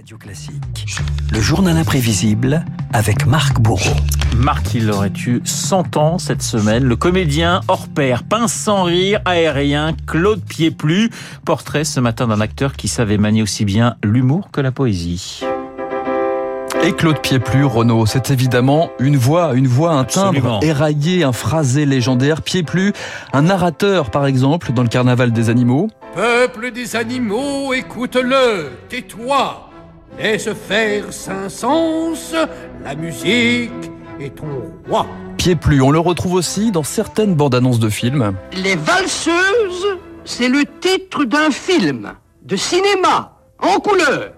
Radio Classique, le journal imprévisible avec Marc Bourreau. Marc, il aurait eu 100 ans cette semaine. Le comédien hors pair, pince sans rire, aérien, Claude Pieplu. Portrait ce matin d'un acteur qui savait manier aussi bien l'humour que la poésie. Et Claude Pieplu, Renaud, c'est évidemment une voix, une voix, un timbre Absolument. éraillé, un phrasé légendaire. Pieplu, un narrateur par exemple dans le carnaval des animaux. Peuple des animaux, écoute-le, tais-toi, laisse faire Saint-Saëns, la musique est ton roi. Pieplu, on le retrouve aussi dans certaines bandes annonces de films. Les valseuses, c'est le titre d'un film de cinéma en couleur.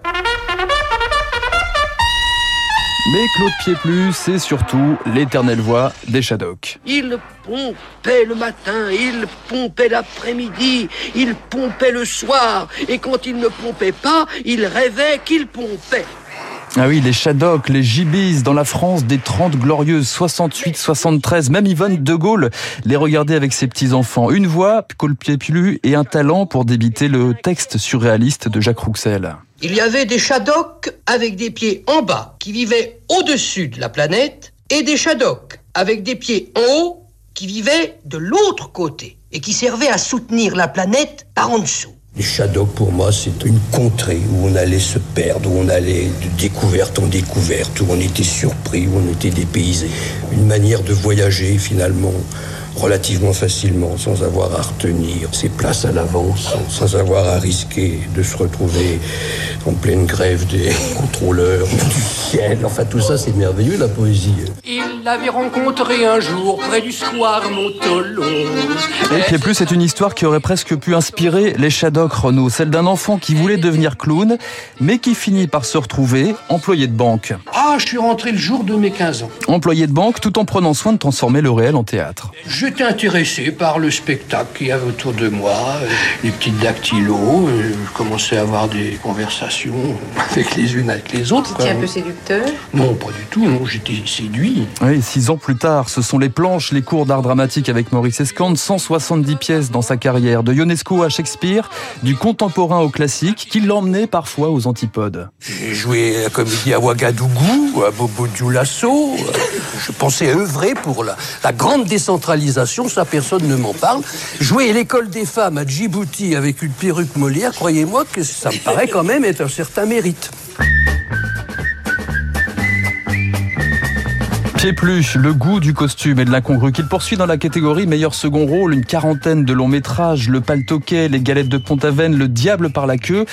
Mais Claude Pieplu, c'est surtout l'éternelle voix des Shadocks. Il pompait le matin, il pompait l'après-midi, il pompait le soir, et quand il ne pompait pas, il rêvait qu'il pompait. Ah oui, les Shadocks, les Gibis, dans la France des 30 glorieuses, 68, 73, même Yvonne de Gaulle les regardait avec ses petits-enfants. Une voix, Claude Pieplu, et un talent pour débiter le texte surréaliste de Jacques Rouxel. Il y avait des Shadocks avec des pieds en bas qui vivaient au-dessus de la planète, et des Shadocks avec des pieds en haut qui vivaient de l'autre côté et qui servaient à soutenir la planète par en dessous. Les Shadocks, pour moi, c'est une contrée où on allait se perdre, où on allait de découverte en découverte, où on était surpris, où on était dépaysé. Une manière de voyager, finalement, relativement facilement, sans avoir à retenir ses places à l'avance, sans, avoir à risquer de se retrouver en pleine grève des contrôleurs du ciel. Enfin, tout ça, c'est merveilleux, la poésie. Il l'avait rencontré un jour près du square Montolon. Et Pieplu, c'est une histoire qui aurait presque pu inspirer les Shadocks Renault, celle d'un enfant qui voulait devenir clown, mais qui finit par se retrouver employé de banque. Ah, je suis rentré le jour de mes 15 ans. Employé de banque tout en prenant soin de transformer le réel en théâtre. J'étais intéressé par le spectacle qu'il y avait autour de moi, euh, les petites dactylos. euh, Je commençais à avoir des conversations avec les unes avec les autres. C'était quoi. un peu séducteur. Non, pas du tout. Non, j'étais séduit. Oui, six ans plus tard, ce sont les planches, les cours d'art dramatique avec Maurice Escande, 170 pièces dans sa carrière, de Ionesco à Shakespeare, du contemporain au classique, qui l'emmenait parfois aux antipodes. J'ai joué la comédie à Ouagadougou, à Bobo Dioulasso. Je pensais œuvrer pour la, la grande décentralisation, ça personne ne m'en parle. Jouer l'école des femmes à Djibouti avec une perruque Molière, croyez-moi que ça me paraît quand même être un certain mérite. Pieplu, le goût du costume et de l'incongru qu'il poursuit dans la catégorie meilleur second rôle, une quarantaine de longs métrages, Le Paltoquet, Les Galettes de Pont-Aven, Le Diable par la queue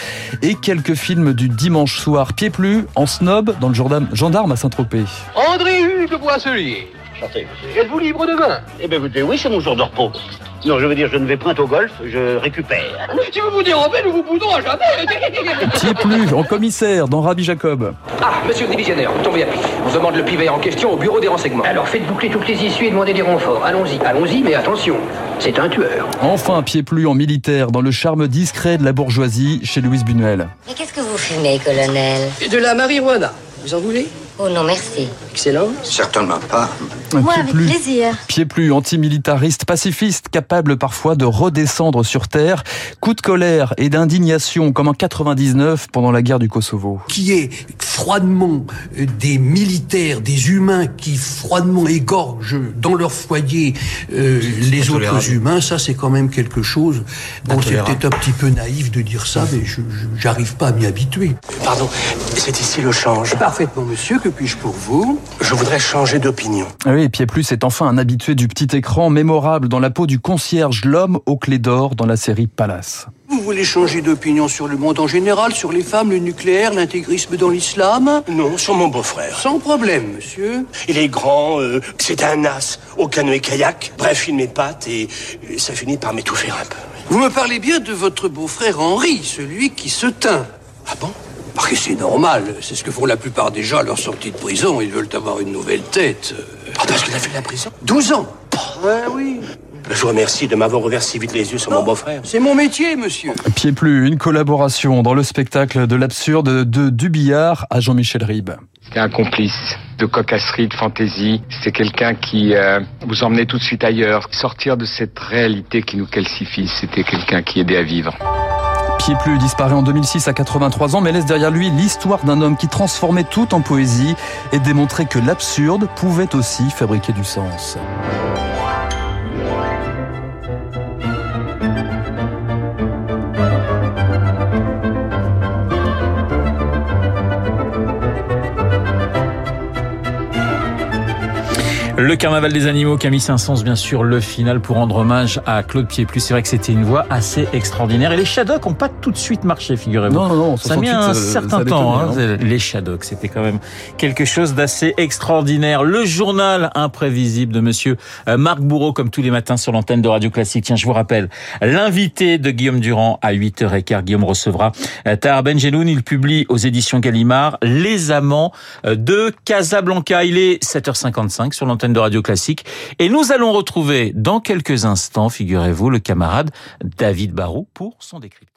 et quelques films du dimanche soir. Pieplu, en snob, dans le gendarme, gendarme à Saint-Tropez. André Hugues Boisselier. Êtes-vous libre demain Eh bien, écoutez, oui, c'est mon jour de repos. Non, je veux dire, je ne vais point au golf, je récupère. Si vous vous dérobez, nous vous boudons à jamais. Pieplu, en commissaire, dans Rabbi Jacob? Ah, monsieur le divisionnaire, tombez à pic. On demande le pivet en question au bureau des renseignements. Alors, faites boucler toutes les issues et demandez des renforts. Allons-y. Allons-y, mais attention, c'est un tueur. Enfin, Pieplu en militaire, dans le charme discret de la bourgeoisie, chez Louise Buñuel. Mais qu'est-ce que vous fumez, colonel? De la marijuana. Vous en voulez? Oh non, merci. Excellent. Certainement pas. Moi, avec Pieplu. plaisir. Pieplu, antimilitariste, pacifiste, capable parfois de redescendre sur terre, coup de colère et d'indignation comme en 99 pendant la guerre du Kosovo. Qui est froidement euh, des militaires, des humains qui froidement égorgent dans leur foyer euh, les autres humains, ça c'est quand même quelque chose. Bon, c'est peut-être un petit peu naïf de dire ça, mais je- j'arrive pas à m'y habituer. Pardon, c'est ici le change. Parfaitement, monsieur, que puis-je pour vous? Je voudrais changer d'opinion. Ah Oui, Pieplu, c'est enfin un habitué du petit écran, mémorable dans la peau du concierge, l'homme aux clés d'or dans la série Palace. Vous voulez changer d'opinion sur le monde en général, sur les femmes, le nucléaire, l'intégrisme dans l'islam? Non, sur mon beau-frère. Sans problème, monsieur. Il est grand, euh, c'est un as au canoë-kayak. Bref, il m'épate et euh, ça finit par m'étouffer un peu. Vous me parlez bien de votre beau-frère Henri, celui qui se teint. Ah bon? Parce que c'est normal, c'est ce que font la plupart des gens à leur sortie de prison. Ils veulent avoir une nouvelle tête. Ah, Parce qu'il a fait de la prison 12 ans Ouais, oui. Je vous remercie de m'avoir ouvert si vite les yeux sur mon beau-frère. C'est mon métier, monsieur. Pieplu, une collaboration dans le spectacle de l'absurde de Dubillard à Jean-Michel Ribes. C'était un complice de cocasserie, de fantaisie. C'est quelqu'un qui euh, vous emmenait tout de suite ailleurs. Sortir de cette réalité qui nous calcifie, c'était quelqu'un qui aidait à vivre. Pied-Plus disparaît en 2006 à 83 ans, mais laisse derrière lui l'histoire d'un homme qui transformait tout en poésie et démontrait que l'absurde pouvait aussi fabriquer du sens. Le carnaval des animaux, Camille Saint-Saëns, bien sûr, le final pour rendre hommage à Claude Pied-Plus. C'est vrai que c'était une voix assez extraordinaire. Et les Shadocks n'ont pas tout de suite marché, figurez-vous. Non, non, non. Ça a mis un certain temps. Hein, les Shadocks, c'était quand même quelque chose d'assez extraordinaire. Le journal imprévisible de monsieur euh, Marc Bourreau, comme tous les matins sur l'antenne de Radio Classique. Tiens, je vous rappelle, l'invité de Guillaume Durand à 8h15. Guillaume recevra euh, Tahar Benjeloun. Il publie aux éditions Gallimard Les Amants euh, de Casablanca. Il est 7h55 sur l'antenne de Radio Classique. Et nous allons retrouver dans quelques instants, figurez-vous, le camarade David Barou pour son décryptage.